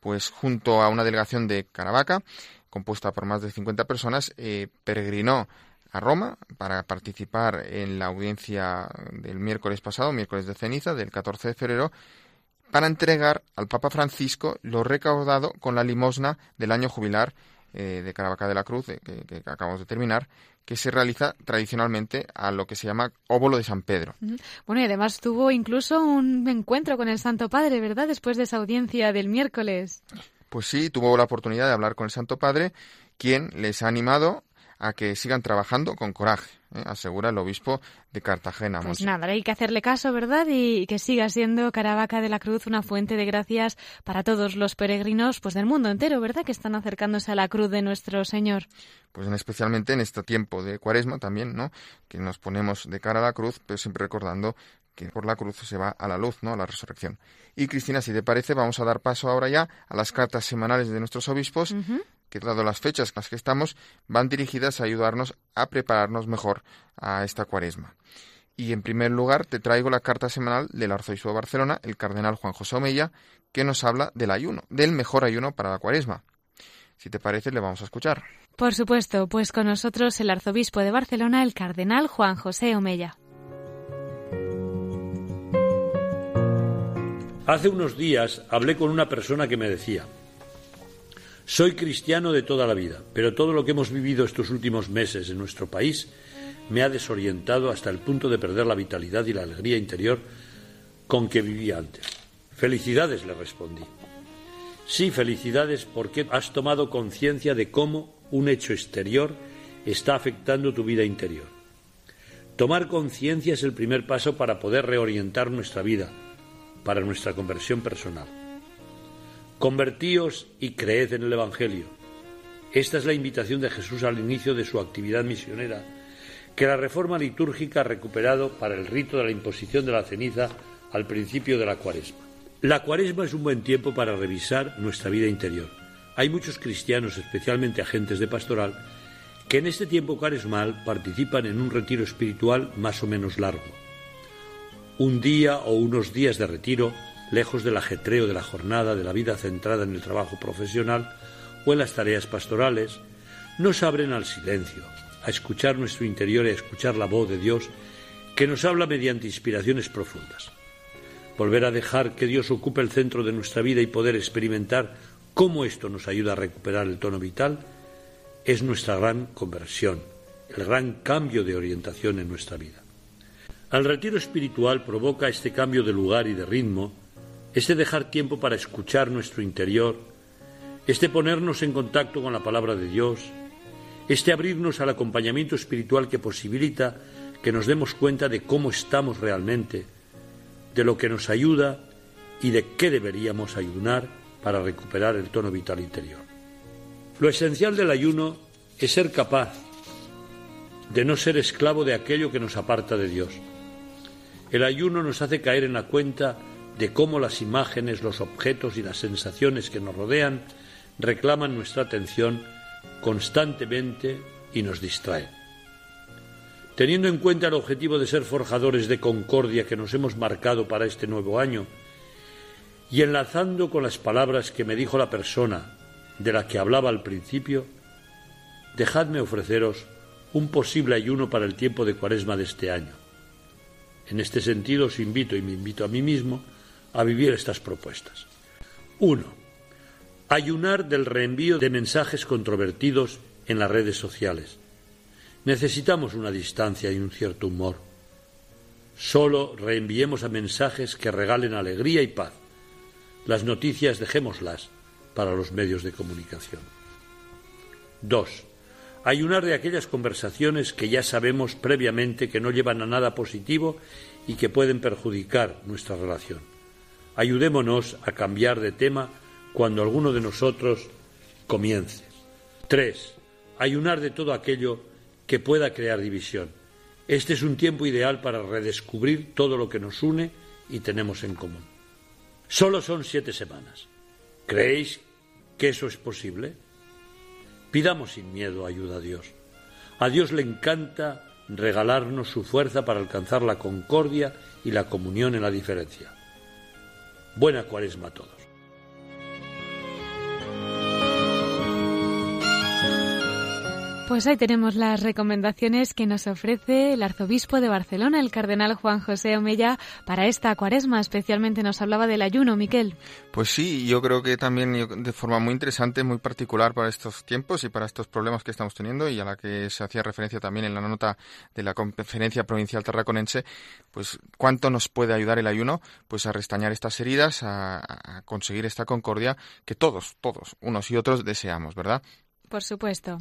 pues junto a una delegación de Caravaca, compuesta por más de 50 personas, eh, peregrinó a Roma para participar en la audiencia del miércoles pasado, miércoles de ceniza, del 14 de febrero, para entregar al Papa Francisco lo recaudado con la limosna del año jubilar eh, de Caravaca de la Cruz, que, que, acabamos de terminar, que se realiza tradicionalmente a lo que se llama óvulo de San Pedro. Bueno, y además tuvo incluso un encuentro con el Santo Padre, ¿verdad? Después de esa audiencia del miércoles. Pues sí, tuvo la oportunidad de hablar con el Santo Padre, quien les ha animado a que sigan trabajando con coraje, ¿eh? asegura el obispo de Cartagena. Pues nada, hay que hacerle caso, ¿verdad? Y que siga siendo Caravaca de la Cruz una fuente de gracias para todos los peregrinos pues del mundo entero, ¿verdad? Que están acercándose a la cruz de nuestro Señor. Pues especialmente en este tiempo de cuaresma también, ¿no? Que nos ponemos de cara a la cruz, pero siempre recordando que por la cruz se va a la luz, ¿no? A la resurrección. Y Cristina, si te parece, vamos a dar paso ahora ya a las cartas semanales de nuestros obispos que dado las fechas en las que estamos, van dirigidas a ayudarnos a prepararnos mejor a esta cuaresma. Y en primer lugar te traigo la carta semanal del arzobispo de Barcelona, el cardenal Juan José Omeya, que nos habla del ayuno, del mejor ayuno para la cuaresma. Si te parece, le vamos a escuchar. Por supuesto, pues con nosotros el arzobispo de Barcelona, el cardenal Juan José Omeya. Hace unos días hablé con una persona que me decía, soy cristiano de toda la vida, pero todo lo que hemos vivido estos últimos meses en nuestro país me ha desorientado hasta el punto de perder la vitalidad y la alegría interior con que vivía antes. Felicidades, le respondí. Sí, felicidades porque has tomado conciencia de cómo un hecho exterior, está afectando tu vida interior. Tomar conciencia es el primer paso para poder reorientar nuestra vida, para nuestra conversión personal. Convertíos y creed en el Evangelio. Esta es la invitación de Jesús al inicio de su actividad misionera, que la reforma litúrgica ha recuperado para el rito de la imposición de la ceniza al principio de la cuaresma. La cuaresma es un buen tiempo para revisar nuestra vida interior. Hay muchos cristianos, especialmente agentes de pastoral, que en este tiempo cuaresmal participan en un retiro espiritual más o menos largo. Un día o unos días de retiro, lejos del ajetreo de la jornada, de la vida centrada en el trabajo profesional o en las tareas pastorales, nos abren al silencio, a escuchar nuestro interior y a escuchar la voz de Dios que nos habla mediante inspiraciones profundas. Volver a dejar que Dios ocupe el centro de nuestra vida y poder experimentar cómo esto nos ayuda a recuperar el tono vital es nuestra gran conversión, el gran cambio de orientación en nuestra vida. Al retiro espiritual provoca este cambio de lugar y de ritmo, este dejar tiempo para escuchar nuestro interior, este ponernos en contacto con la palabra de Dios, este abrirnos al acompañamiento espiritual que posibilita que nos demos cuenta de cómo estamos realmente, de lo que nos ayuda y de qué deberíamos ayunar para recuperar el tono vital interior. Lo esencial del ayuno es ser capaz de no ser esclavo de aquello que nos aparta de Dios. El ayuno nos hace caer en la cuenta de cómo las imágenes, los objetos y las sensaciones que nos rodean reclaman nuestra atención constantemente y nos distrae. Teniendo en cuenta el objetivo de ser forjadores de concordia que nos hemos marcado para este nuevo año, y enlazando con las palabras que me dijo la persona de la que hablaba al principio, dejadme ofreceros un posible ayuno para el tiempo de cuaresma de este año. En este sentido os invito y me invito a mí mismo a vivir estas propuestas. 1 ayunar del reenvío de mensajes controvertidos en las redes sociales. Necesitamos una distancia y un cierto humor. Solo reenviemos a mensajes que regalen alegría y paz. Las noticias dejémoslas para los medios de comunicación. 2. Ayunar de aquellas conversaciones que ya sabemos previamente que no llevan a nada positivo y que pueden perjudicar nuestra relación. Ayudémonos a cambiar de tema cuando alguno de nosotros comience. Tres, ayunar de todo aquello que pueda crear división. Este es un tiempo ideal para redescubrir todo lo que nos une y tenemos en común. Solo son siete semanas. ¿Creéis que eso es posible? Pidamos sin miedo ayuda a Dios. A Dios le encanta regalarnos su fuerza para alcanzar la concordia y la comunión en la diferencia. Buena cuaresma a todos. Pues ahí tenemos las recomendaciones que nos ofrece el arzobispo de Barcelona, el cardenal Juan José Omella, para esta cuaresma. Especialmente nos hablaba del ayuno, Miquel. Pues sí, yo creo que también de forma muy interesante, muy particular para estos tiempos y para estos problemas que estamos teniendo y a la que se hacía referencia también en la nota de la Conferencia Provincial Tarraconense, pues cuánto nos puede ayudar el ayuno pues a restañar estas heridas, a, a conseguir esta concordia que todos, todos, unos y otros deseamos, ¿verdad? Por supuesto.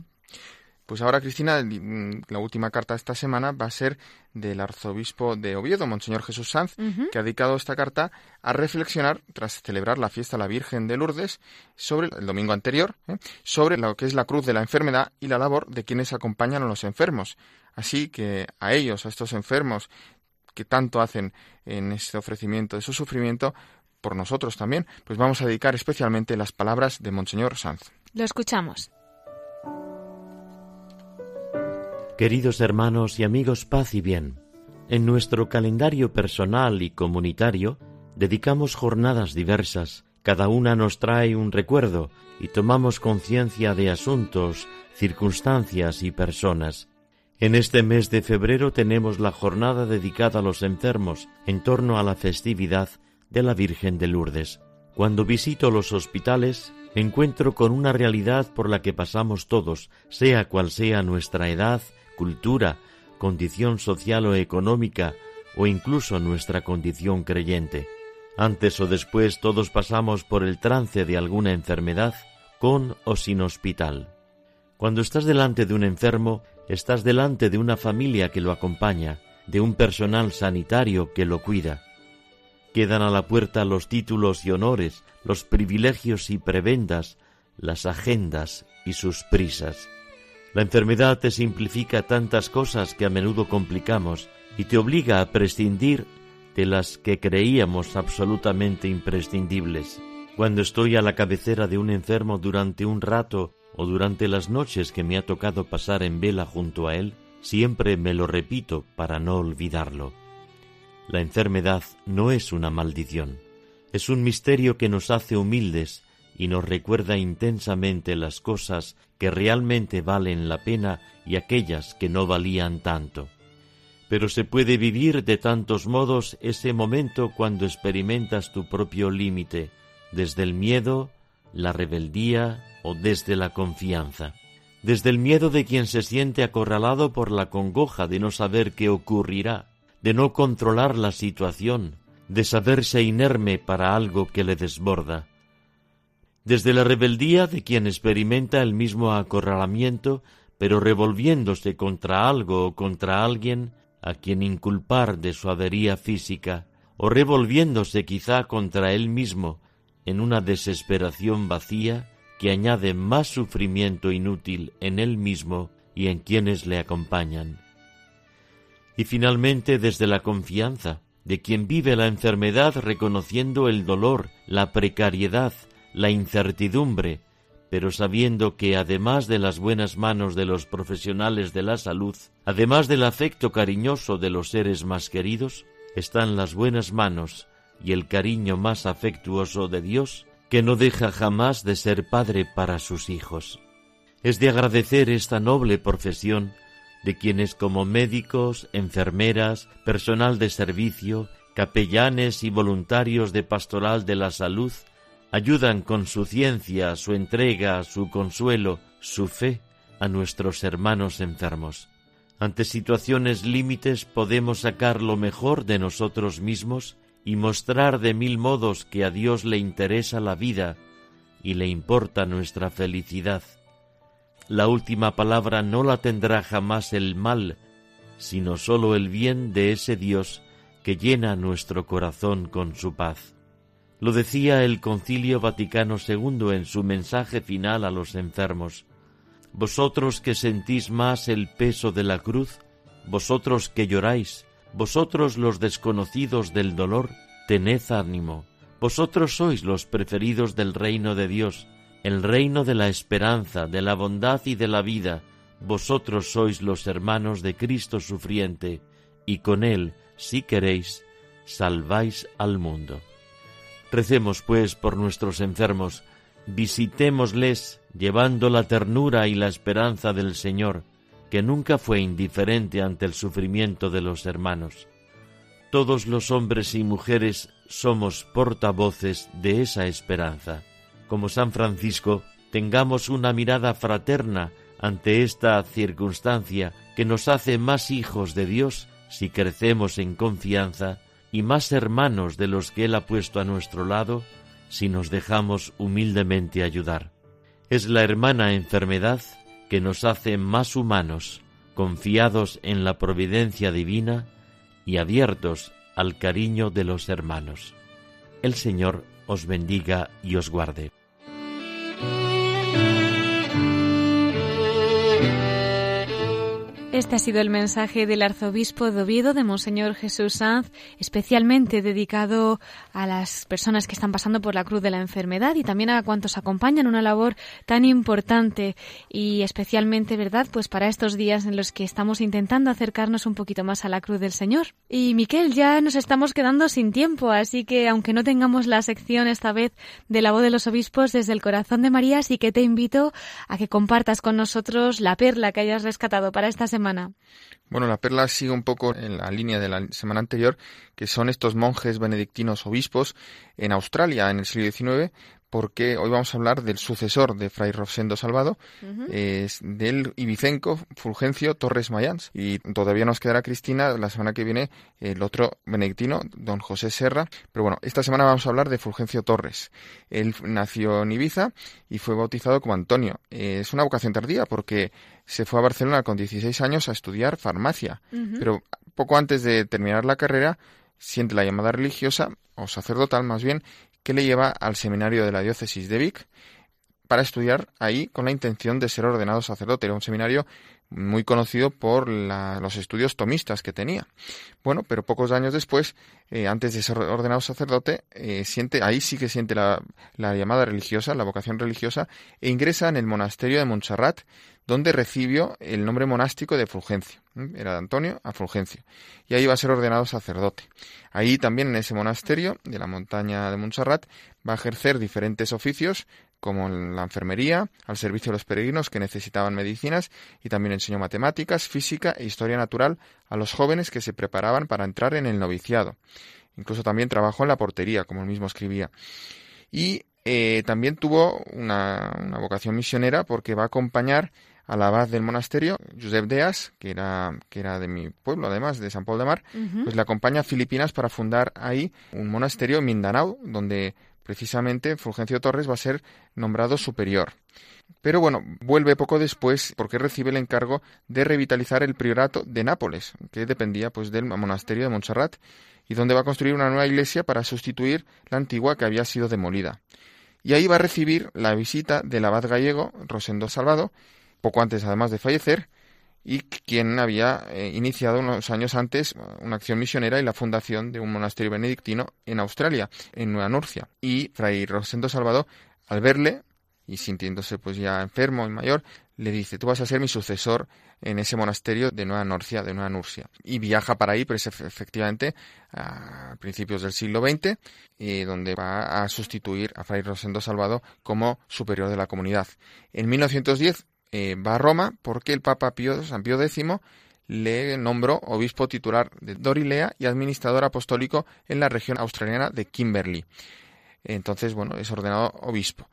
Pues ahora, Cristina, mm, la última carta de esta semana va a ser del arzobispo de Oviedo, Monseñor Jesús Sanz, que ha dedicado esta carta a reflexionar, tras celebrar la fiesta de la Virgen de Lourdes, sobre el domingo anterior, ¿eh? sobre lo que es la cruz de la enfermedad y la labor de quienes acompañan a los enfermos. Así que a ellos, a estos enfermos que tanto hacen en este ofrecimiento de su sufrimiento, por nosotros también, pues vamos a dedicar especialmente las palabras de Monseñor Sanz. Lo escuchamos. Queridos hermanos y amigos, paz y bien. En nuestro calendario personal y comunitario dedicamos jornadas diversas, cada una nos trae un recuerdo y tomamos conciencia de asuntos, circunstancias y personas. En este mes de febrero tenemos la jornada dedicada a los enfermos en torno a la festividad de la Virgen de Lourdes. Cuando visito los hospitales, encuentro con una realidad por la que pasamos todos, sea cual sea nuestra edad, cultura, condición social o económica, o incluso nuestra condición creyente. Antes o después todos pasamos por el trance de alguna enfermedad, con o sin hospital. Cuando estás delante de un enfermo, estás delante de una familia que lo acompaña, de un personal sanitario que lo cuida. Quedan a la puerta los títulos y honores, los privilegios y prebendas, las agendas y sus prisas. La enfermedad te simplifica tantas cosas que a menudo complicamos y te obliga a prescindir de las que creíamos absolutamente imprescindibles. Cuando estoy a la cabecera de un enfermo durante un rato o durante las noches que me ha tocado pasar en vela junto a él, siempre me lo repito para no olvidarlo. La enfermedad no es una maldición, es un misterio que nos hace humildes y nos recuerda intensamente las cosas que realmente valen la pena y aquellas que no valían tanto. Pero se puede vivir de tantos modos ese momento cuando experimentas tu propio límite, desde el miedo, la rebeldía o desde la confianza. Desde el miedo de quien se siente acorralado por la congoja de no saber qué ocurrirá, de no controlar la situación, de saberse inerme para algo que le desborda, desde la rebeldía de quien experimenta el mismo acorralamiento, pero revolviéndose contra algo o contra alguien a quien inculpar de su avería física, o revolviéndose quizá contra él mismo en una desesperación vacía que añade más sufrimiento inútil en él mismo y en quienes le acompañan. Y finalmente desde la confianza de quien vive la enfermedad reconociendo el dolor, la precariedad, la incertidumbre, pero sabiendo que además de las buenas manos de los profesionales de la salud, además del afecto cariñoso de los seres más queridos, están las buenas manos y el cariño más afectuoso de Dios, que no deja jamás de ser Padre para sus hijos. Es de agradecer esta noble profesión de quienes como médicos, enfermeras, personal de servicio, capellanes y voluntarios de pastoral de la salud ayudan con su ciencia, su entrega, su consuelo, su fe a nuestros hermanos enfermos. Ante situaciones límites podemos sacar lo mejor de nosotros mismos y mostrar de mil modos que a Dios le interesa la vida y le importa nuestra felicidad. La última palabra no la tendrá jamás el mal, sino sólo el bien de ese Dios que llena nuestro corazón con su paz. Lo decía el Concilio Vaticano II en su mensaje final a los enfermos. Vosotros que sentís más el peso de la cruz, vosotros que lloráis, vosotros los desconocidos del dolor, tened ánimo. Vosotros sois los preferidos del reino de Dios, el reino de la esperanza, de la bondad y de la vida. Vosotros sois los hermanos de Cristo sufriente, y con él, si queréis, salváis al mundo. Recemos, pues, por nuestros enfermos, visitémosles llevando la ternura y la esperanza del Señor, que nunca fue indiferente ante el sufrimiento de los hermanos. Todos los hombres y mujeres somos portavoces de esa esperanza. Como San Francisco, tengamos una mirada fraterna ante esta circunstancia que nos hace más hijos de Dios si crecemos en confianza y más hermanos de los que Él ha puesto a nuestro lado si nos dejamos humildemente ayudar. Es la hermana enfermedad que nos hace más humanos, confiados en la providencia divina y abiertos al cariño de los hermanos. El Señor os bendiga y os guarde. Este ha sido el mensaje del arzobispo de Oviedo, de Monseñor Jesús Sanz, especialmente dedicado a las personas que están pasando por la cruz de la enfermedad y también a cuantos acompañan una labor tan importante y especialmente, ¿verdad?, pues para estos días en los que estamos intentando acercarnos un poquito más a la cruz del Señor. Y Miquel, ya nos estamos quedando sin tiempo, así que aunque no tengamos la sección esta vez de la voz de los obispos desde el corazón de María, sí que te invito a que compartas con nosotros la perla que hayas rescatado para esta semana bueno, la perla sigue un poco en la línea de la semana anterior, que son estos monjes benedictinos obispos en Australia en el siglo XIX, porque hoy vamos a hablar del sucesor de Fray Rosendo Salvado, es del Ibicenco Fulgencio Torres Mayans. Y todavía nos quedará, Cristina, la semana que viene el otro benedictino, don José Serra. Pero bueno, esta semana vamos a hablar de Fulgencio Torres. Él nació en Ibiza y fue bautizado como Antonio. es una vocación tardía porque se fue a Barcelona con 16 años a estudiar farmacia. Pero poco antes de terminar la carrera, siente la llamada religiosa, o sacerdotal más bien, que le lleva al seminario de la diócesis de Vic para estudiar ahí con la intención de ser ordenado sacerdote. Era un seminario muy conocido por los estudios tomistas que tenía. Bueno, pero pocos años después, eh, antes de ser ordenado sacerdote, eh, siente, ahí sí que siente la, la, llamada religiosa, la vocación religiosa, e ingresa en el monasterio de Montserrat, donde recibió el nombre monástico de Fulgencio. Era de Antonio a Fulgencio. Y ahí va a ser ordenado sacerdote. Ahí también en ese monasterio de la montaña de Montserrat va a ejercer diferentes oficios como la enfermería, al servicio de los peregrinos que necesitaban medicinas y también enseñó matemáticas, física e historia natural a los jóvenes que se preparaban para entrar en el noviciado. Incluso también trabajó en la portería, como él mismo escribía. Y eh, también tuvo una, vocación misionera porque va a acompañar al abad del monasterio, Josep Deas, que era, que era de mi pueblo, además, de San Paul de Mar, pues le acompaña a Filipinas para fundar ahí un monasterio en Mindanao, donde precisamente Fulgencio Torres va a ser nombrado superior. Pero bueno, vuelve poco después porque recibe el encargo de revitalizar el priorato de Nápoles, que dependía pues del monasterio de Montserrat, y donde va a construir una nueva iglesia para sustituir la antigua que había sido demolida. Y ahí va a recibir la visita del abad gallego Rosendo Salvado, poco antes además de fallecer, y quien había eh, iniciado unos años antes una acción misionera y la fundación de un monasterio benedictino en Australia, en Nueva Nurcia. Y Fray Rosendo Salvador, al verle y sintiéndose pues ya enfermo y mayor, le dice, tú vas a ser mi sucesor en ese monasterio de Nueva Nurcia, de Nueva Nurcia. Y viaja para ahí, pues efectivamente, a principios del siglo XX, eh, donde va a sustituir a Fray Rosendo Salvador como superior de la comunidad. En 1910 eh, va a Roma porque el Papa Pío, San Pío X le nombró obispo titular de Dorilea y administrador apostólico en la región australiana de Kimberley. Entonces, bueno, es ordenado obispo.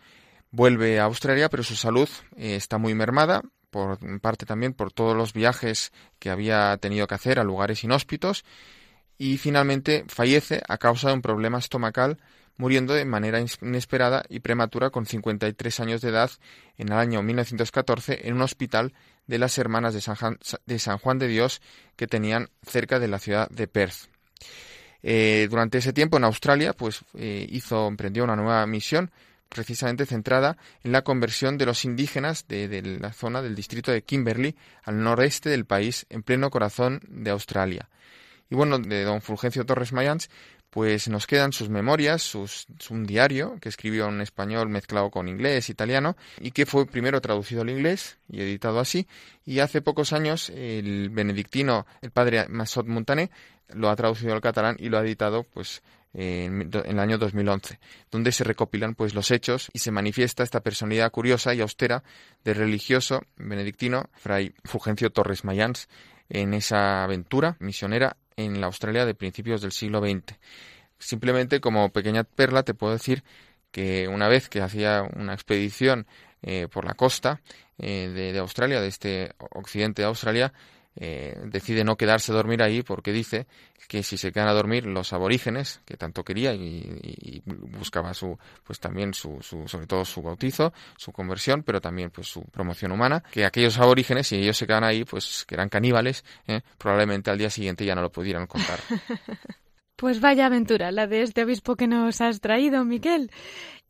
Vuelve a Australia, pero su salud eh, está muy mermada, por parte también por todos los viajes que había tenido que hacer a lugares inhóspitos, y finalmente fallece a causa de un problema estomacal muriendo de manera inesperada y prematura con 53 años de edad en el año 1914 en un hospital de las Hermanas de San, Juan de Dios que tenían cerca de la ciudad de Perth. Eh, durante ese tiempo en Australia, pues eh, hizo, emprendió una nueva misión precisamente centrada en la conversión de los indígenas de, de, la zona del distrito de Kimberley al noreste del país, en pleno corazón de Australia. Y bueno, de don Fulgencio Torres Mayans, pues nos quedan sus memorias, sus, un diario que escribió en español mezclado con inglés, italiano, y que fue primero traducido al inglés y editado así, y hace pocos años el benedictino, el padre Massot Montané, lo ha traducido al catalán y lo ha editado pues en, el año 2011, donde se recopilan pues los hechos y se manifiesta esta personalidad curiosa y austera del religioso benedictino Fray Fulgencio Torres Mayans en esa aventura misionera en la Australia de principios del siglo XX. Simplemente como pequeña perla te puedo decir que una vez que hacía una expedición eh, por la costa eh, de, Australia, de este occidente de Australia, eh, decide no quedarse a dormir ahí porque dice que si se quedan a dormir los aborígenes que tanto quería y, buscaba su pues también su, su, sobre todo su bautizo su conversión pero también pues su promoción humana que aquellos aborígenes si ellos se quedan ahí pues que eran caníbales ¿eh? probablemente al día siguiente ya no lo pudieran contar Pues vaya aventura, la de este obispo que nos has traído, Miquel.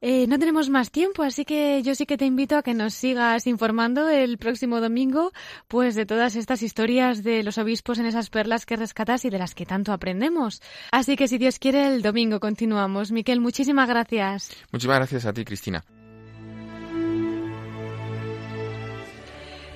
Eh, no tenemos más tiempo, así que yo sí que te invito a que nos sigas informando el próximo domingo, pues de todas estas historias de los obispos en esas perlas que rescatas y de las que tanto aprendemos. Así que si Dios quiere, el domingo continuamos. Miquel, muchísimas gracias. Muchísimas gracias a ti, Cristina.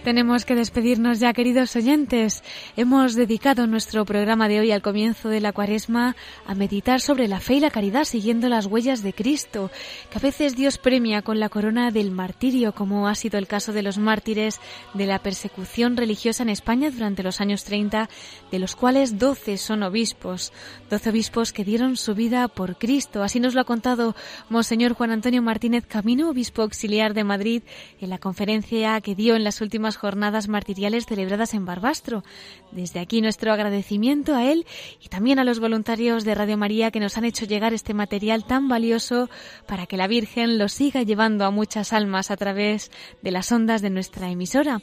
Tenemos que despedirnos ya, queridos oyentes. Hemos dedicado nuestro programa de hoy al comienzo de la cuaresma a meditar sobre la fe y la caridad siguiendo las huellas de Cristo, que a veces Dios premia con la corona del martirio, como ha sido el caso de los mártires de la persecución religiosa en España durante los años 30, de los cuales 12 son obispos, 12 obispos que dieron su vida por Cristo. Así nos lo ha contado Monseñor Juan Antonio Martínez Camino, obispo auxiliar de Madrid, en la conferencia que dio en las últimas jornadas martiriales celebradas en Barbastro. Desde aquí nuestro agradecimiento a él y también a los voluntarios de Radio María que nos han hecho llegar este material tan valioso para que la Virgen lo siga llevando a muchas almas a través de las ondas de nuestra emisora.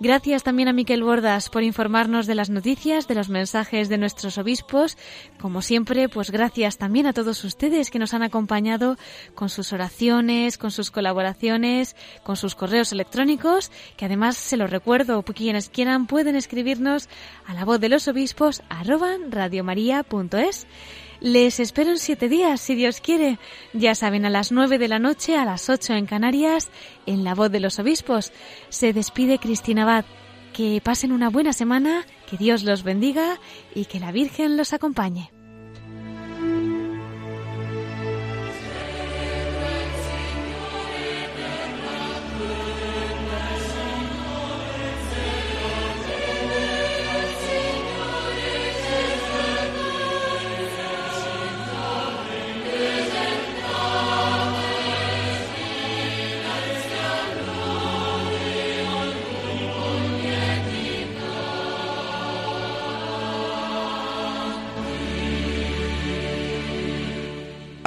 Gracias también a Miquel Bordas por informarnos de las noticias, de los mensajes de nuestros obispos. Como siempre, pues gracias también a todos ustedes que nos han acompañado con sus oraciones, con sus colaboraciones, con sus correos electrónicos, que además se los recuerdo, quienes quieran pueden escribirnos a la voz de los obispos arroba radiomaria.es. Les espero en siete días, si Dios quiere. Ya saben, a las nueve de la noche, a las ocho en Canarias, en La Voz de los Obispos. Se despide Cristina Abad. Que pasen una buena semana, que Dios los bendiga y que la Virgen los acompañe.